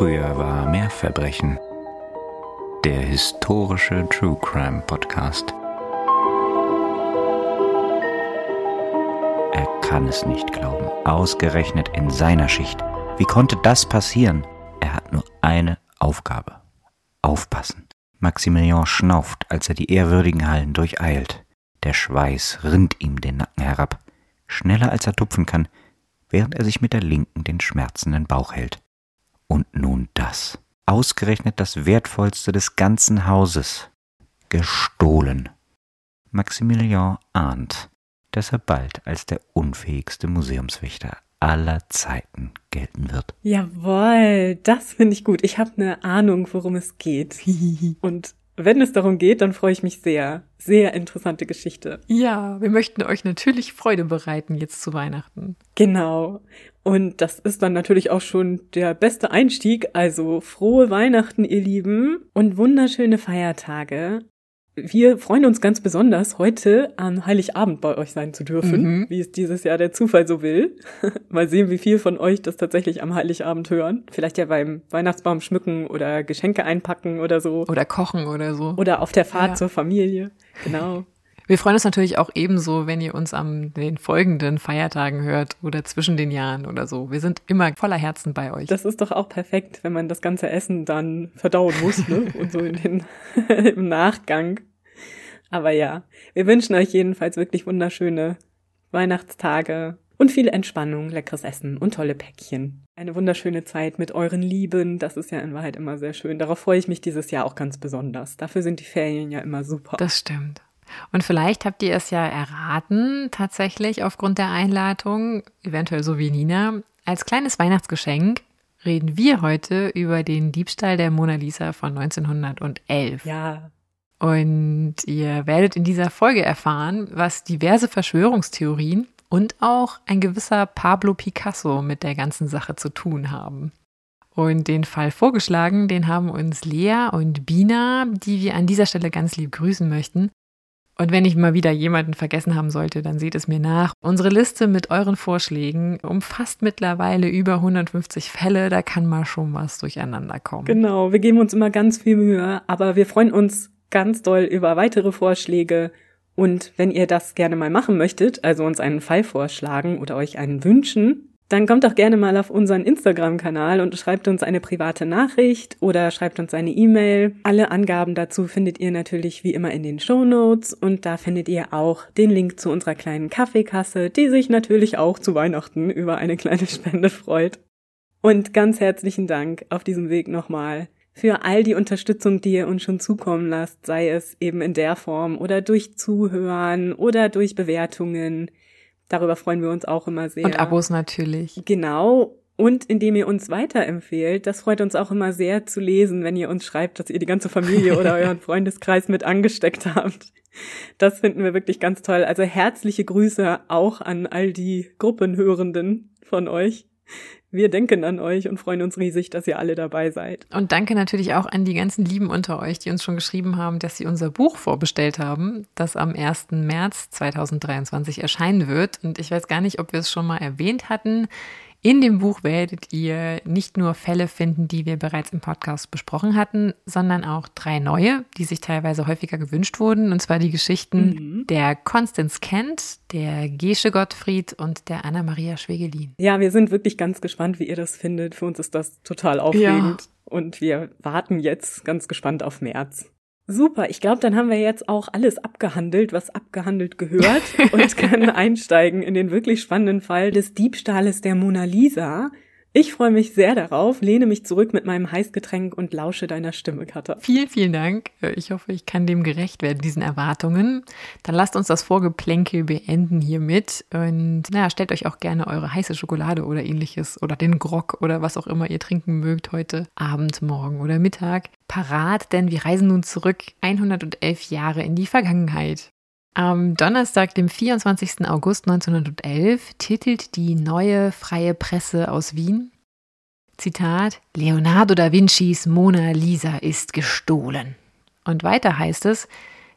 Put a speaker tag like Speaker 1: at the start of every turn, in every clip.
Speaker 1: Früher war mehr Verbrechen. Der historische True Crime Podcast. Er kann es nicht glauben. Ausgerechnet in seiner Schicht. Wie konnte das passieren? Er hat nur eine Aufgabe. Aufpassen. Maximilian schnauft, als er die ehrwürdigen Hallen durcheilt. Der Schweiß rinnt ihm den Nacken herab. Schneller als er tupfen kann, während er sich mit der linken den schmerzenden Bauch hält. Und nun das. Ausgerechnet das Wertvollste des ganzen Hauses. Gestohlen. Maximilian ahnt, dass er bald als der unfähigste Museumswächter aller Zeiten gelten wird.
Speaker 2: Jawohl, das finde ich gut. Ich habe eine Ahnung, worum es geht. Und wenn es darum geht, dann freue ich mich sehr. Sehr interessante Geschichte.
Speaker 3: Ja, wir möchten euch natürlich Freude bereiten jetzt zu Weihnachten.
Speaker 2: Genau. Und das ist dann natürlich auch schon der beste Einstieg. Also frohe Weihnachten, ihr Lieben, und wunderschöne Feiertage. Wir freuen uns ganz besonders, heute am Heiligabend bei euch sein zu dürfen, mhm. wie es dieses Jahr der Zufall so will. Mal sehen, wie viel von euch das tatsächlich am Heiligabend hören. Vielleicht ja beim Weihnachtsbaum schmücken oder Geschenke einpacken oder so.
Speaker 3: Oder kochen oder so.
Speaker 2: Oder auf der Fahrt ja. zur Familie. Genau.
Speaker 3: Wir freuen uns natürlich auch ebenso, wenn ihr uns an den folgenden Feiertagen hört oder zwischen den Jahren oder so. Wir sind immer voller Herzen bei euch.
Speaker 2: Das ist doch auch perfekt, wenn man das ganze Essen dann verdauen muss, ne? Und so in den, im Nachgang. Aber ja, wir wünschen euch jedenfalls wirklich wunderschöne Weihnachtstage und viel Entspannung, leckeres Essen und tolle Päckchen. Eine wunderschöne Zeit mit euren Lieben, das ist ja in Wahrheit immer sehr schön. Darauf freue ich mich dieses Jahr auch ganz besonders. Dafür sind die Ferien ja immer super.
Speaker 3: Das stimmt. Und vielleicht habt ihr es ja erraten, tatsächlich aufgrund der Einladung, eventuell so wie Nina. Als kleines Weihnachtsgeschenk reden wir heute über den Diebstahl der Mona Lisa von 1911.
Speaker 2: Ja.
Speaker 3: Und ihr werdet in dieser Folge erfahren, was diverse Verschwörungstheorien und auch ein gewisser Pablo Picasso mit der ganzen Sache zu tun haben. Und den Fall vorgeschlagen, den haben uns Lea und Bina, die wir an dieser Stelle ganz lieb grüßen möchten. Und wenn ich mal wieder jemanden vergessen haben sollte, dann seht es mir nach. Unsere Liste mit euren Vorschlägen umfasst mittlerweile über 150 Fälle. Da kann mal schon was durcheinander kommen.
Speaker 2: Genau, wir geben uns immer ganz viel Mühe, aber wir freuen uns ganz doll über weitere Vorschläge. Und wenn ihr das gerne mal machen möchtet, also uns einen Fall vorschlagen oder euch einen wünschen, dann kommt doch gerne mal auf unseren Instagram-Kanal und schreibt uns eine private Nachricht oder schreibt uns eine E-Mail. Alle Angaben dazu findet ihr natürlich wie immer in den Show Notes und da findet ihr auch den Link zu unserer kleinen Kaffeekasse, die sich natürlich auch zu Weihnachten über eine kleine Spende freut. Und ganz herzlichen Dank auf diesem Weg nochmal für all die Unterstützung, die ihr uns schon zukommen lasst, sei es eben in der Form oder durch Zuhören oder durch Bewertungen. Darüber freuen wir uns auch immer sehr.
Speaker 3: Und Abos natürlich.
Speaker 2: Genau. Und indem ihr uns weiterempfehlt, das freut uns auch immer sehr zu lesen, wenn ihr uns schreibt, dass ihr die ganze Familie oder euren Freundeskreis mit angesteckt habt. Das finden wir wirklich ganz toll. Also herzliche Grüße auch an all die Gruppenhörenden von euch. Wir denken an euch und freuen uns riesig, dass ihr alle dabei seid.
Speaker 3: Und danke natürlich auch an die ganzen Lieben unter euch, die uns schon geschrieben haben, dass sie unser Buch vorbestellt haben, das am 1. März 2023 erscheinen wird. Und ich weiß gar nicht, ob wir es schon mal erwähnt hatten. In dem Buch werdet ihr nicht nur Fälle finden, die wir bereits im Podcast besprochen hatten, sondern auch drei neue, die sich teilweise häufiger gewünscht wurden. Und zwar die Geschichten mhm. der Konstanz Kent, der Gesche Gottfried und der Anna-Maria Schwegelin.
Speaker 2: Ja, wir sind wirklich ganz gespannt, wie ihr das findet. Für uns ist das total aufregend. Ja. Und wir warten jetzt ganz gespannt auf März. Super, ich glaube, dann haben wir jetzt auch alles abgehandelt, was abgehandelt gehört und können einsteigen in den wirklich spannenden Fall des Diebstahles der Mona Lisa. Ich freue mich sehr darauf, lehne mich zurück mit meinem Heißgetränk und lausche deiner Stimme, Katha.
Speaker 3: Vielen, vielen Dank. Ich hoffe, ich kann dem gerecht werden, diesen Erwartungen. Dann lasst uns das Vorgeplänkel beenden hiermit und naja, stellt euch auch gerne eure heiße Schokolade oder ähnliches oder den Grog oder was auch immer ihr trinken mögt heute Abend, morgen oder Mittag parat, denn wir reisen nun zurück 111 Jahre in die Vergangenheit. Am Donnerstag, dem 24. August 1911, titelt die neue freie Presse aus Wien, Zitat, Leonardo da Vincis Mona Lisa ist gestohlen. Und weiter heißt es,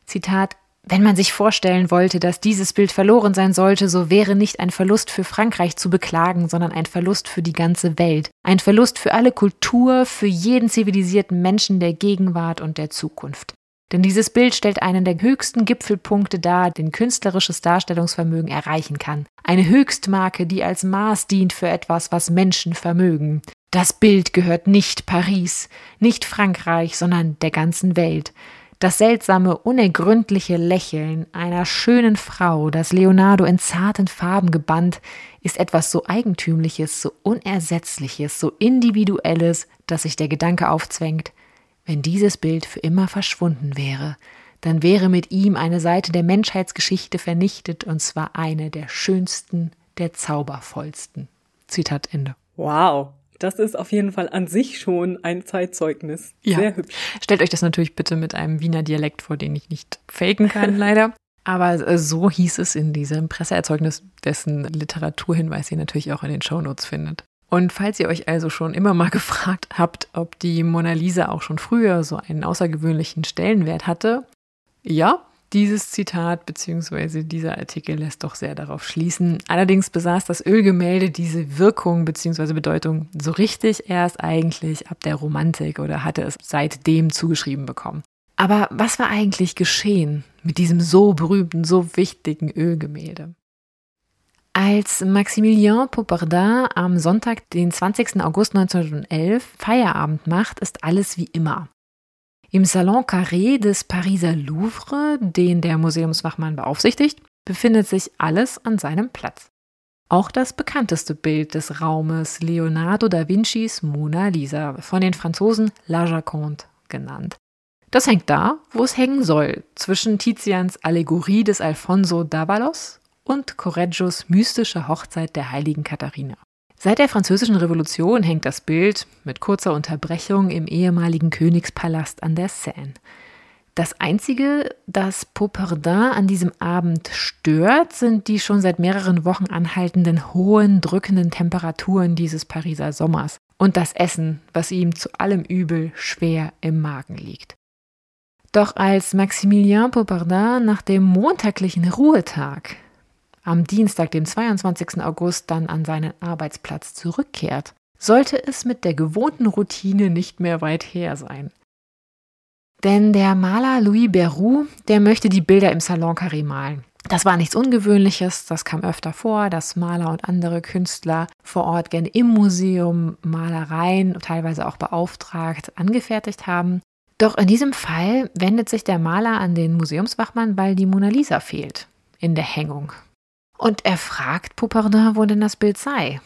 Speaker 3: Zitat, Wenn man sich vorstellen wollte, dass dieses Bild verloren sein sollte, so wäre nicht ein Verlust für Frankreich zu beklagen, sondern ein Verlust für die ganze Welt. Ein Verlust für alle Kultur, für jeden zivilisierten Menschen der Gegenwart und der Zukunft. Denn dieses Bild stellt einen der höchsten Gipfelpunkte dar, den künstlerisches Darstellungsvermögen erreichen kann. Eine Höchstmarke, die als Maß dient für etwas, was Menschen vermögen. Das Bild gehört nicht Paris, nicht Frankreich, sondern der ganzen Welt. Das seltsame, unergründliche Lächeln einer schönen Frau, das Leonardo in zarten Farben gebannt, ist etwas so Eigentümliches, so Unersetzliches, so Individuelles, dass sich der Gedanke aufzwängt, wenn dieses Bild für immer verschwunden wäre, dann wäre mit ihm eine Seite der Menschheitsgeschichte vernichtet, und zwar eine der schönsten, der zaubervollsten. Zitat Ende.
Speaker 2: Wow. Das ist auf jeden Fall an sich schon ein Zeitzeugnis. Ja. Sehr hübsch.
Speaker 3: Stellt euch das natürlich bitte mit einem Wiener Dialekt vor, den ich nicht faken kann, leider. Aber äh, so hieß es in diesem Presseerzeugnis, dessen Literaturhinweis ihr natürlich auch in den Shownotes findet. Und falls ihr euch also schon immer mal gefragt habt, ob die Mona Lisa auch schon früher so einen außergewöhnlichen Stellenwert hatte, ja, dieses Zitat bzw. dieser Artikel lässt doch sehr darauf schließen. Allerdings besaß das Ölgemälde diese Wirkung bzw. Bedeutung so richtig erst eigentlich ab der Romantik oder hatte es seitdem zugeschrieben bekommen. Aber was war eigentlich geschehen mit diesem so berühmten, so wichtigen Ölgemälde? Als Maximilien Popardin am Sonntag, den 20. August 1911, Feierabend macht, ist alles wie immer. Im Salon Carré des Pariser Louvre, den der Museumswachmann beaufsichtigt, befindet sich alles an seinem Platz. Auch das bekannteste Bild des Raumes, Leonardo da Vincis Mona Lisa, von den Franzosen La Jaconde genannt. Das hängt da, wo es hängen soll, zwischen Tizians Allegorie des Alfonso d'Avalos und Correggios mystische Hochzeit der heiligen Katharina. Seit der Französischen Revolution hängt das Bild mit kurzer Unterbrechung im ehemaligen Königspalast an der Seine. Das Einzige, das Popardin an diesem Abend stört, sind die schon seit mehreren Wochen anhaltenden hohen, drückenden Temperaturen dieses Pariser Sommers und das Essen, was ihm zu allem Übel schwer im Magen liegt. Doch als Maximilien Popardin nach dem montaglichen Ruhetag am Dienstag, dem 22. August, dann an seinen Arbeitsplatz zurückkehrt, sollte es mit der gewohnten Routine nicht mehr weit her sein. Denn der Maler Louis Berroux, der möchte die Bilder im Salon Carré malen. Das war nichts Ungewöhnliches, das kam öfter vor, dass Maler und andere Künstler vor Ort gerne im Museum Malereien, teilweise auch beauftragt, angefertigt haben. Doch in diesem Fall wendet sich der Maler an den Museumswachmann, weil die Mona Lisa fehlt in der Hängung. Und er fragt Poupardin, wo denn das Bild sei.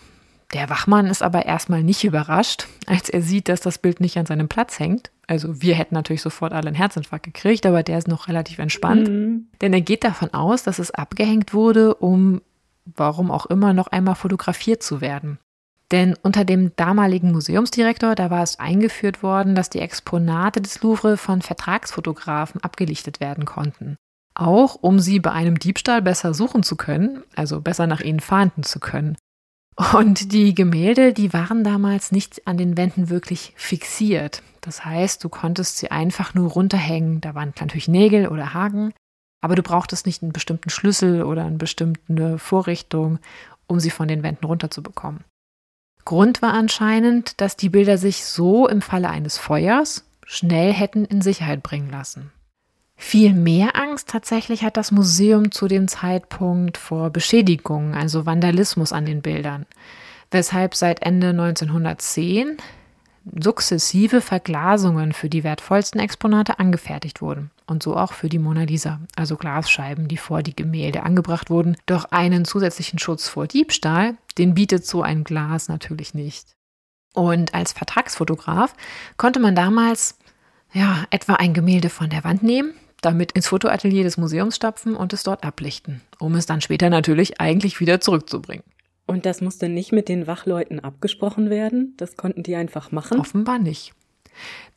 Speaker 3: Der Wachmann ist aber erstmal nicht überrascht, als er sieht, dass das Bild nicht an seinem Platz hängt. Also wir hätten natürlich sofort alle einen Herzinfarkt gekriegt, aber der ist noch relativ entspannt. Mhm. Denn er geht davon aus, dass es abgehängt wurde, um, warum auch immer, noch einmal fotografiert zu werden. Denn unter dem damaligen Museumsdirektor, da war es eingeführt worden, dass die Exponate des Louvre von Vertragsfotografen abgelichtet werden konnten auch um sie bei einem Diebstahl besser suchen zu können, also besser nach ihnen fahnden zu können. Und die Gemälde, die waren damals nicht an den Wänden wirklich fixiert. Das heißt, du konntest sie einfach nur runterhängen. Da waren natürlich Nägel oder Haken, aber du brauchtest nicht einen bestimmten Schlüssel oder eine bestimmte Vorrichtung, um sie von den Wänden runterzubekommen. Grund war anscheinend, dass die Bilder sich so im Falle eines Feuers schnell hätten in Sicherheit bringen lassen. Viel mehr Angst tatsächlich hat das Museum zu dem Zeitpunkt vor Beschädigungen, also Vandalismus an den Bildern, weshalb seit Ende 1910 sukzessive Verglasungen für die wertvollsten Exponate angefertigt wurden und so auch für die Mona Lisa, also Glasscheiben, die vor die Gemälde angebracht wurden. Doch einen zusätzlichen Schutz vor Diebstahl, den bietet so ein Glas natürlich nicht. Und als Vertragsfotograf konnte man damals ja etwa ein Gemälde von der Wand nehmen, damit ins Fotoatelier des Museums stapfen und es dort ablichten, um es dann später natürlich eigentlich wieder zurückzubringen.
Speaker 2: Und das musste nicht mit den Wachleuten abgesprochen werden? Das konnten die einfach machen?
Speaker 3: Offenbar nicht.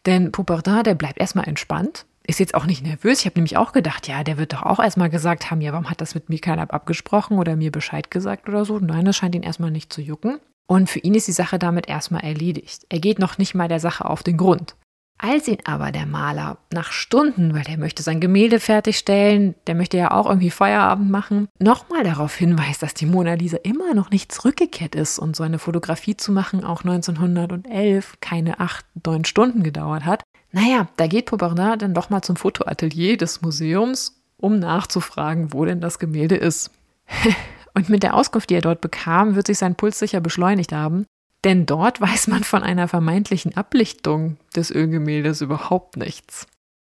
Speaker 3: Denn Poupardin, der bleibt erstmal entspannt, ist jetzt auch nicht nervös. Ich habe nämlich auch gedacht, ja, der wird doch auch erstmal gesagt haben, ja, warum hat das mit mir keiner abgesprochen oder mir Bescheid gesagt oder so. Nein, das scheint ihn erstmal nicht zu jucken. Und für ihn ist die Sache damit erstmal erledigt. Er geht noch nicht mal der Sache auf den Grund. Als ihn aber der Maler nach Stunden, weil der möchte sein Gemälde fertigstellen, der möchte ja auch irgendwie Feierabend machen, nochmal darauf hinweist, dass die Mona Lisa immer noch nicht zurückgekehrt ist und so eine Fotografie zu machen auch 1911 keine acht, neun Stunden gedauert hat. Naja, da geht Popardin dann doch mal zum Fotoatelier des Museums, um nachzufragen, wo denn das Gemälde ist. und mit der Auskunft, die er dort bekam, wird sich sein Puls sicher beschleunigt haben. Denn dort weiß man von einer vermeintlichen Ablichtung des Ölgemäldes überhaupt nichts.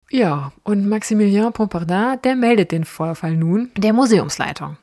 Speaker 3: Ja, und Maximilien Pompardin, der meldet den Vorfall nun der Museumsleitung.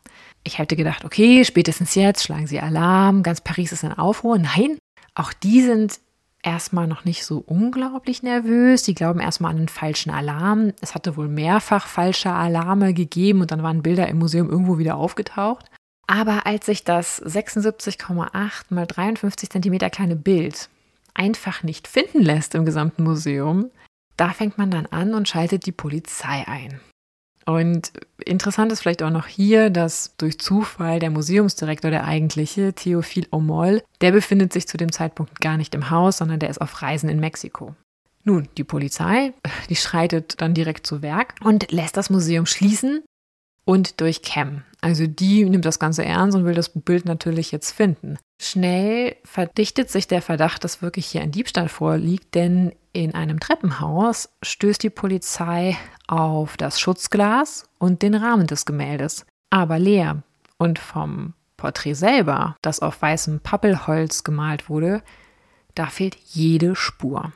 Speaker 3: Ich hätte gedacht, okay, spätestens jetzt schlagen sie Alarm, ganz Paris ist in Aufruhr. Nein, auch die sind erstmal noch nicht so unglaublich nervös. Die glauben erstmal an einen falschen Alarm. Es hatte wohl mehrfach falsche Alarme gegeben und dann waren Bilder im Museum irgendwo wieder aufgetaucht. Aber als sich das 76,8 mal 53 Zentimeter kleine Bild einfach nicht finden lässt im gesamten Museum, da fängt man dann an und schaltet die Polizei ein. Und interessant ist vielleicht auch noch hier, dass durch Zufall der Museumsdirektor, der eigentliche, Theophil Omol, der befindet sich zu dem Zeitpunkt gar nicht im Haus, sondern der ist auf Reisen in Mexiko. Nun, die Polizei, die schreitet dann direkt zu Werk und lässt das Museum schließen und durch Cam. Also die nimmt das Ganze ernst und will das Bild natürlich jetzt finden. Schnell verdichtet sich der Verdacht, dass wirklich hier ein Diebstahl vorliegt, denn in einem Treppenhaus stößt die Polizei auf das Schutzglas und den Rahmen des Gemäldes, aber leer. Und vom Porträt selber, das auf weißem Pappelholz gemalt wurde, da fehlt jede Spur.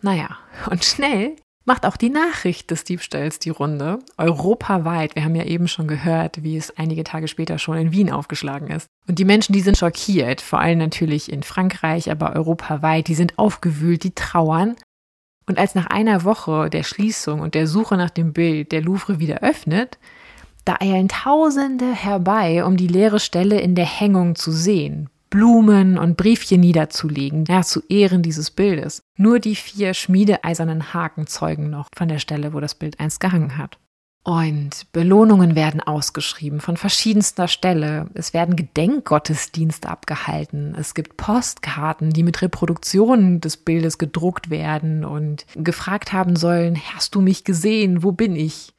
Speaker 3: Naja, und schnell macht auch die Nachricht des Diebstahls die Runde. Europaweit. Wir haben ja eben schon gehört, wie es einige Tage später schon in Wien aufgeschlagen ist. Und die Menschen, die sind schockiert, vor allem natürlich in Frankreich, aber europaweit, die sind aufgewühlt, die trauern. Und als nach einer Woche der Schließung und der Suche nach dem Bild der Louvre wieder öffnet, da eilen Tausende herbei, um die leere Stelle in der Hängung zu sehen. Blumen und Briefchen niederzulegen, ja, zu Ehren dieses Bildes. Nur die vier schmiedeeisernen Haken zeugen noch von der Stelle, wo das Bild einst gehangen hat. Und Belohnungen werden ausgeschrieben von verschiedenster Stelle. Es werden Gedenkgottesdienste abgehalten. Es gibt Postkarten, die mit Reproduktionen des Bildes gedruckt werden und gefragt haben sollen, hast du mich gesehen? Wo bin ich?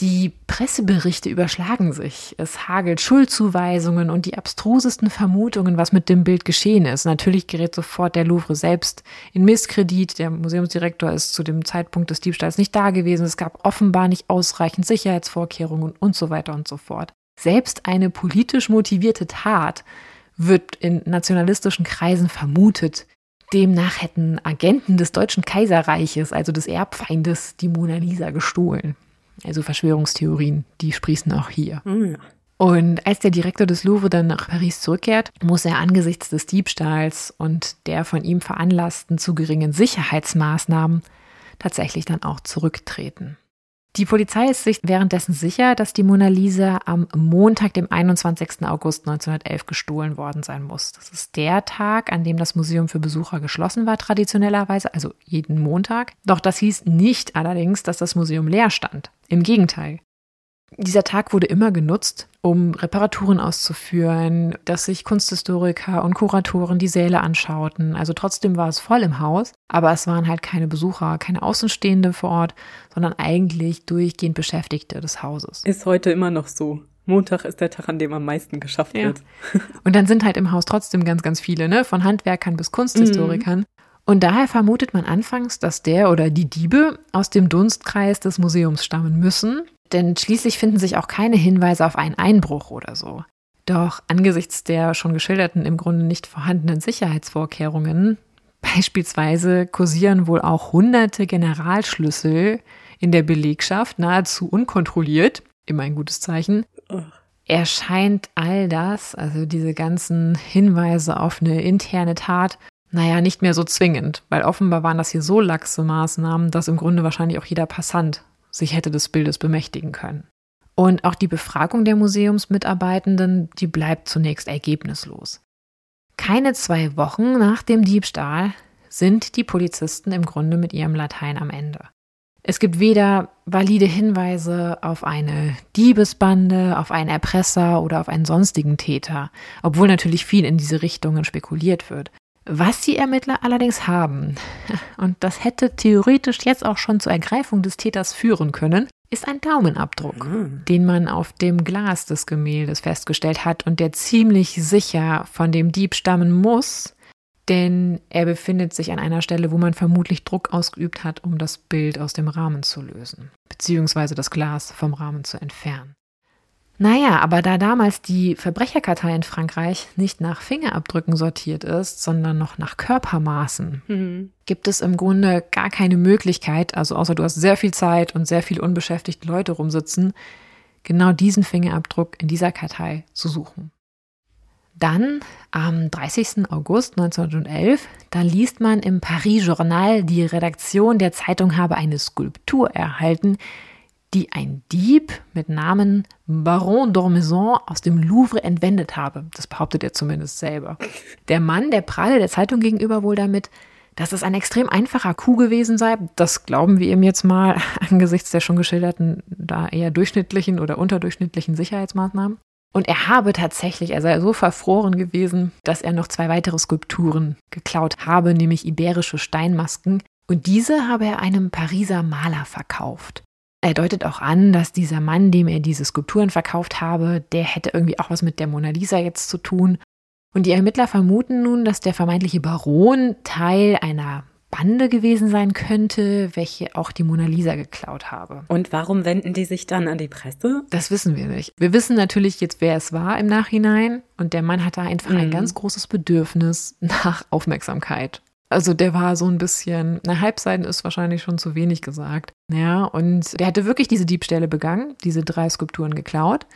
Speaker 3: Die Presseberichte überschlagen sich. Es hagelt Schuldzuweisungen und die abstrusesten Vermutungen, was mit dem Bild geschehen ist. Natürlich gerät sofort der Louvre selbst in Misskredit. Der Museumsdirektor ist zu dem Zeitpunkt des Diebstahls nicht da gewesen. Es gab offenbar nicht ausreichend Sicherheitsvorkehrungen und so weiter und so fort. Selbst eine politisch motivierte Tat wird in nationalistischen Kreisen vermutet. Demnach hätten Agenten des Deutschen Kaiserreiches, also des Erbfeindes, die Mona Lisa gestohlen. Also Verschwörungstheorien, die sprießen auch hier.
Speaker 2: Ja.
Speaker 3: Und als der Direktor des Louvre dann nach Paris zurückkehrt, muss er angesichts des Diebstahls und der von ihm veranlassten zu geringen Sicherheitsmaßnahmen tatsächlich dann auch zurücktreten. Die Polizei ist sich währenddessen sicher, dass die Mona Lisa am Montag, dem 21. August 1911 gestohlen worden sein muss. Das ist der Tag, an dem das Museum für Besucher geschlossen war, traditionellerweise, also jeden Montag. Doch das hieß nicht allerdings, dass das Museum leer stand. Im Gegenteil. Dieser Tag wurde immer genutzt, um Reparaturen auszuführen, dass sich Kunsthistoriker und Kuratoren die Säle anschauten. Also trotzdem war es voll im Haus, aber es waren halt keine Besucher, keine Außenstehende vor Ort, sondern eigentlich durchgehend Beschäftigte des Hauses.
Speaker 2: Ist heute immer noch so. Montag ist der Tag, an dem am meisten geschafft ja. wird.
Speaker 3: Und dann sind halt im Haus trotzdem ganz, ganz viele, ne? Von Handwerkern bis Kunsthistorikern. Mhm. Und daher vermutet man anfangs, dass der oder die Diebe aus dem Dunstkreis des Museums stammen müssen denn schließlich finden sich auch keine Hinweise auf einen Einbruch oder so. Doch angesichts der schon geschilderten im Grunde nicht vorhandenen Sicherheitsvorkehrungen, beispielsweise kursieren wohl auch hunderte Generalschlüssel in der Belegschaft nahezu unkontrolliert, immer ein gutes Zeichen, erscheint all das, also diese ganzen Hinweise auf eine interne Tat, naja, nicht mehr so zwingend, weil offenbar waren das hier so laxe Maßnahmen, dass im Grunde wahrscheinlich auch jeder Passant sich hätte des Bildes bemächtigen können. Und auch die Befragung der Museumsmitarbeitenden, die bleibt zunächst ergebnislos. Keine zwei Wochen nach dem Diebstahl sind die Polizisten im Grunde mit ihrem Latein am Ende. Es gibt weder valide Hinweise auf eine Diebesbande, auf einen Erpresser oder auf einen sonstigen Täter, obwohl natürlich viel in diese Richtungen spekuliert wird. Was die Ermittler allerdings haben, und das hätte theoretisch jetzt auch schon zur Ergreifung des Täters führen können, ist ein Daumenabdruck,
Speaker 2: Mhm.
Speaker 3: den man auf dem Glas des Gemäldes festgestellt hat und der ziemlich sicher von dem Dieb stammen muss, denn er befindet sich an einer Stelle, wo man vermutlich Druck ausgeübt hat, um das Bild aus dem Rahmen zu lösen, beziehungsweise das Glas vom Rahmen zu entfernen. Naja, aber da damals die Verbrecherkartei in Frankreich nicht nach Fingerabdrücken sortiert ist, sondern noch nach Körpermaßen,
Speaker 2: Mhm.
Speaker 3: gibt es im Grunde gar keine Möglichkeit, also außer du hast sehr viel Zeit und sehr viele unbeschäftigte Leute rumsitzen, genau diesen Fingerabdruck in dieser Kartei zu suchen. Dann am 30. August 1911, da liest man im Paris Journal, die Redaktion der Zeitung habe eine Skulptur erhalten, die ein Dieb mit Namen Baron d'Ormezon aus dem Louvre entwendet habe. Das behauptet er zumindest selber. Der Mann, der prahle der Zeitung gegenüber wohl damit, dass es ein extrem einfacher Coup gewesen sei. Das glauben wir ihm jetzt mal angesichts der schon geschilderten, da eher durchschnittlichen oder unterdurchschnittlichen Sicherheitsmaßnahmen. Und er habe tatsächlich, er sei so verfroren gewesen, dass er noch zwei weitere Skulpturen geklaut habe, nämlich iberische Steinmasken. Und diese habe er einem Pariser Maler verkauft. Er deutet auch an, dass dieser Mann, dem er diese Skulpturen verkauft habe, der hätte irgendwie auch was mit der Mona Lisa jetzt zu tun. Und die Ermittler vermuten nun, dass der vermeintliche Baron Teil einer Bande gewesen sein könnte, welche auch die Mona Lisa geklaut habe.
Speaker 2: Und warum wenden die sich dann an die Presse?
Speaker 3: Das wissen wir nicht. Wir wissen natürlich jetzt, wer es war im Nachhinein. Und der Mann hatte einfach ein
Speaker 2: Mhm.
Speaker 3: ganz großes Bedürfnis nach Aufmerksamkeit. Also der war so ein bisschen, na, Halbseiten ist wahrscheinlich schon zu wenig gesagt. Ja, und der hatte wirklich diese Diebstähle begangen, diese drei Skulpturen geklaut.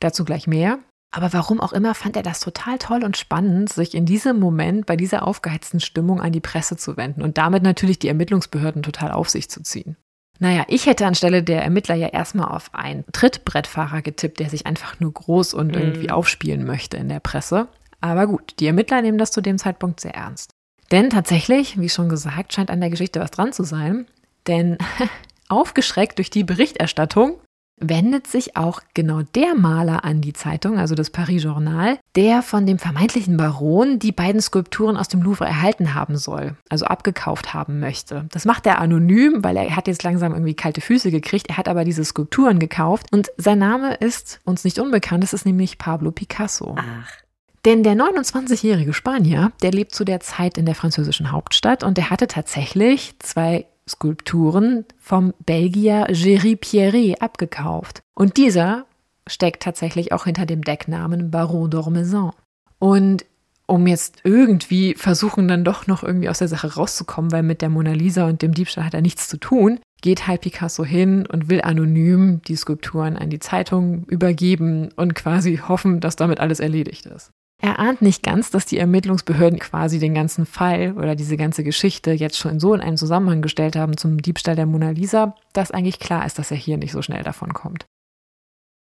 Speaker 3: Dazu gleich mehr. Aber warum auch immer fand er das total toll und spannend, sich in diesem Moment bei dieser aufgeheizten Stimmung an die Presse zu wenden und damit natürlich die Ermittlungsbehörden total auf sich zu ziehen. Naja, ich hätte anstelle der Ermittler ja erstmal auf einen Trittbrettfahrer getippt, der sich einfach nur groß und
Speaker 2: Mhm.
Speaker 3: irgendwie aufspielen möchte in der Presse. Aber gut, die Ermittler nehmen das zu dem Zeitpunkt sehr ernst. Denn tatsächlich, wie schon gesagt, scheint an der Geschichte was dran zu sein. Denn aufgeschreckt durch die Berichterstattung wendet sich auch genau der Maler an die Zeitung, also das Paris Journal, der von dem vermeintlichen Baron die beiden Skulpturen aus dem Louvre erhalten haben soll, also abgekauft haben möchte. Das macht er anonym, weil er hat jetzt langsam irgendwie kalte Füße gekriegt. Er hat aber diese Skulpturen gekauft und sein Name ist uns nicht unbekannt, es ist nämlich Pablo Picasso.
Speaker 2: Ach.
Speaker 3: Denn der 29-jährige Spanier, der lebt zu der Zeit in der französischen Hauptstadt und der hatte tatsächlich zwei Skulpturen vom Belgier Géry Pierret abgekauft. Und dieser steckt tatsächlich auch hinter dem Decknamen Baron d'Ormezon. Und um jetzt irgendwie versuchen, dann doch noch irgendwie aus der Sache rauszukommen, weil mit der Mona Lisa und dem Diebstahl hat er nichts zu tun, geht halt Picasso hin und will anonym die Skulpturen an die Zeitung übergeben und quasi hoffen, dass damit alles erledigt ist. Er ahnt nicht ganz, dass die Ermittlungsbehörden quasi den ganzen Fall oder diese ganze Geschichte jetzt schon so in einen Zusammenhang gestellt haben zum Diebstahl der Mona Lisa, dass eigentlich klar ist, dass er hier nicht so schnell davon kommt.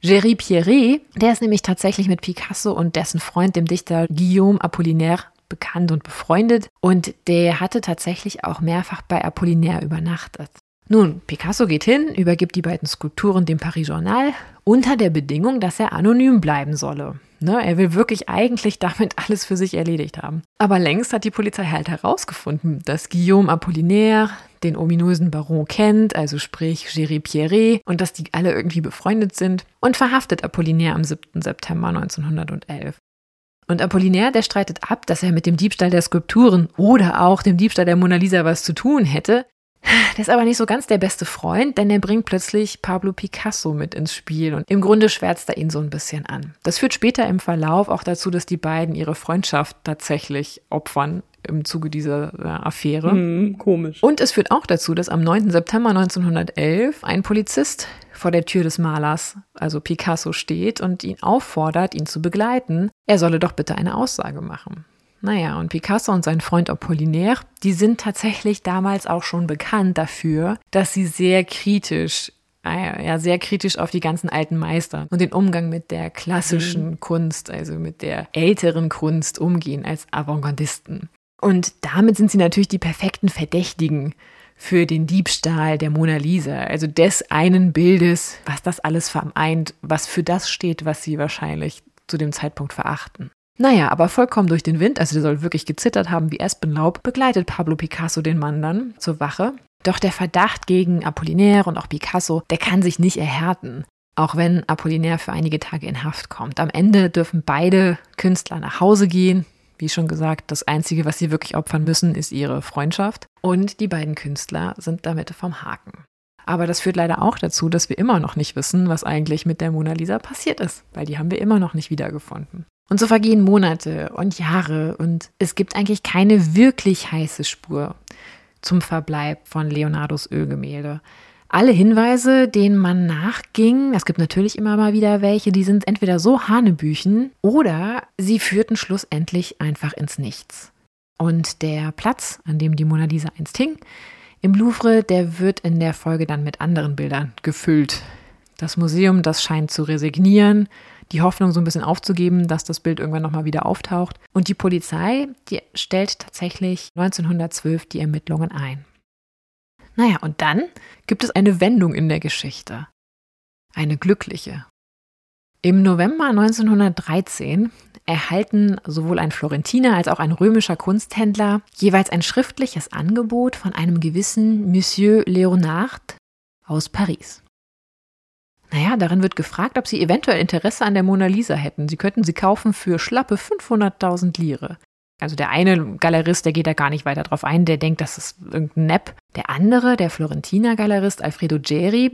Speaker 3: Géry Pierret, der ist nämlich tatsächlich mit Picasso und dessen Freund, dem Dichter Guillaume Apollinaire, bekannt und befreundet und der hatte tatsächlich auch mehrfach bei Apollinaire übernachtet. Nun, Picasso geht hin, übergibt die beiden Skulpturen dem Paris Journal unter der Bedingung, dass er anonym bleiben solle. Ne, er will wirklich eigentlich damit alles für sich erledigt haben. Aber längst hat die Polizei halt herausgefunden, dass Guillaume Apollinaire den ominösen Baron kennt, also sprich Géry Pierret, und dass die alle irgendwie befreundet sind und verhaftet Apollinaire am 7. September 1911. Und Apollinaire, der streitet ab, dass er mit dem Diebstahl der Skulpturen oder auch dem Diebstahl der Mona Lisa was zu tun hätte. Der ist aber nicht so ganz der beste Freund, denn er bringt plötzlich Pablo Picasso mit ins Spiel und im Grunde schwärzt er ihn so ein bisschen an. Das führt später im Verlauf auch dazu, dass die beiden ihre Freundschaft tatsächlich opfern im Zuge dieser äh, Affäre.
Speaker 2: Hm, komisch.
Speaker 3: Und es führt auch dazu, dass am 9. September 1911 ein Polizist vor der Tür des Malers, also Picasso, steht und ihn auffordert, ihn zu begleiten. Er solle doch bitte eine Aussage machen. Naja, und Picasso und sein Freund Apollinaire, die sind tatsächlich damals auch schon bekannt dafür, dass sie sehr kritisch, äh, ja, sehr kritisch auf die ganzen alten Meister und den Umgang mit der klassischen Kunst, also mit der älteren Kunst umgehen als Avantgardisten. Und damit sind sie natürlich die perfekten Verdächtigen für den Diebstahl der Mona Lisa, also des einen Bildes, was das alles vereint, was für das steht, was sie wahrscheinlich zu dem Zeitpunkt verachten. Naja, aber vollkommen durch den Wind, also der soll wirklich gezittert haben wie Espenlaub, begleitet Pablo Picasso den Mann dann zur Wache. Doch der Verdacht gegen Apollinaire und auch Picasso, der kann sich nicht erhärten. Auch wenn Apollinaire für einige Tage in Haft kommt. Am Ende dürfen beide Künstler nach Hause gehen. Wie schon gesagt, das Einzige, was sie wirklich opfern müssen, ist ihre Freundschaft. Und die beiden Künstler sind damit vom Haken. Aber das führt leider auch dazu, dass wir immer noch nicht wissen, was eigentlich mit der Mona Lisa passiert ist, weil die haben wir immer noch nicht wiedergefunden. Und so vergehen Monate und Jahre und es gibt eigentlich keine wirklich heiße Spur zum Verbleib von Leonardos Ölgemälde. Alle Hinweise, denen man nachging, es gibt natürlich immer mal wieder welche, die sind entweder so Hanebüchen oder sie führten schlussendlich einfach ins Nichts. Und der Platz, an dem die Mona Lisa einst hing, im Louvre, der wird in der Folge dann mit anderen Bildern gefüllt. Das Museum, das scheint zu resignieren, die Hoffnung so ein bisschen aufzugeben, dass das Bild irgendwann nochmal wieder auftaucht. Und die Polizei, die stellt tatsächlich 1912 die Ermittlungen ein. Naja, und dann gibt es eine Wendung in der Geschichte. Eine glückliche. Im November 1913 erhalten sowohl ein Florentiner als auch ein römischer Kunsthändler jeweils ein schriftliches Angebot von einem gewissen Monsieur Léonard aus Paris. Naja, darin wird gefragt, ob sie eventuell Interesse an der Mona Lisa hätten. Sie könnten sie kaufen für schlappe 500.000 Lire. Also der eine Galerist, der geht da gar nicht weiter drauf ein, der denkt, das ist irgendein Nepp. Der andere, der Florentiner Galerist Alfredo Geri,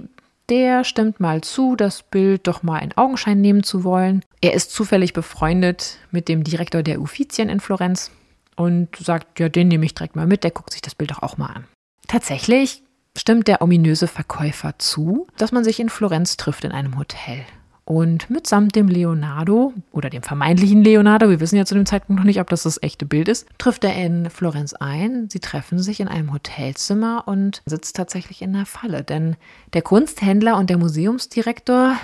Speaker 3: der stimmt mal zu, das Bild doch mal in Augenschein nehmen zu wollen. Er ist zufällig befreundet mit dem Direktor der Uffizien in Florenz und sagt, ja, den nehme ich direkt mal mit, der guckt sich das Bild doch auch mal an. Tatsächlich stimmt der ominöse Verkäufer zu, dass man sich in Florenz trifft in einem Hotel. Und mitsamt dem Leonardo oder dem vermeintlichen Leonardo, wir wissen ja zu dem Zeitpunkt noch nicht, ob das das echte Bild ist, trifft er in Florenz ein. Sie treffen sich in einem Hotelzimmer und sitzt tatsächlich in der Falle. Denn der Kunsthändler und der Museumsdirektor,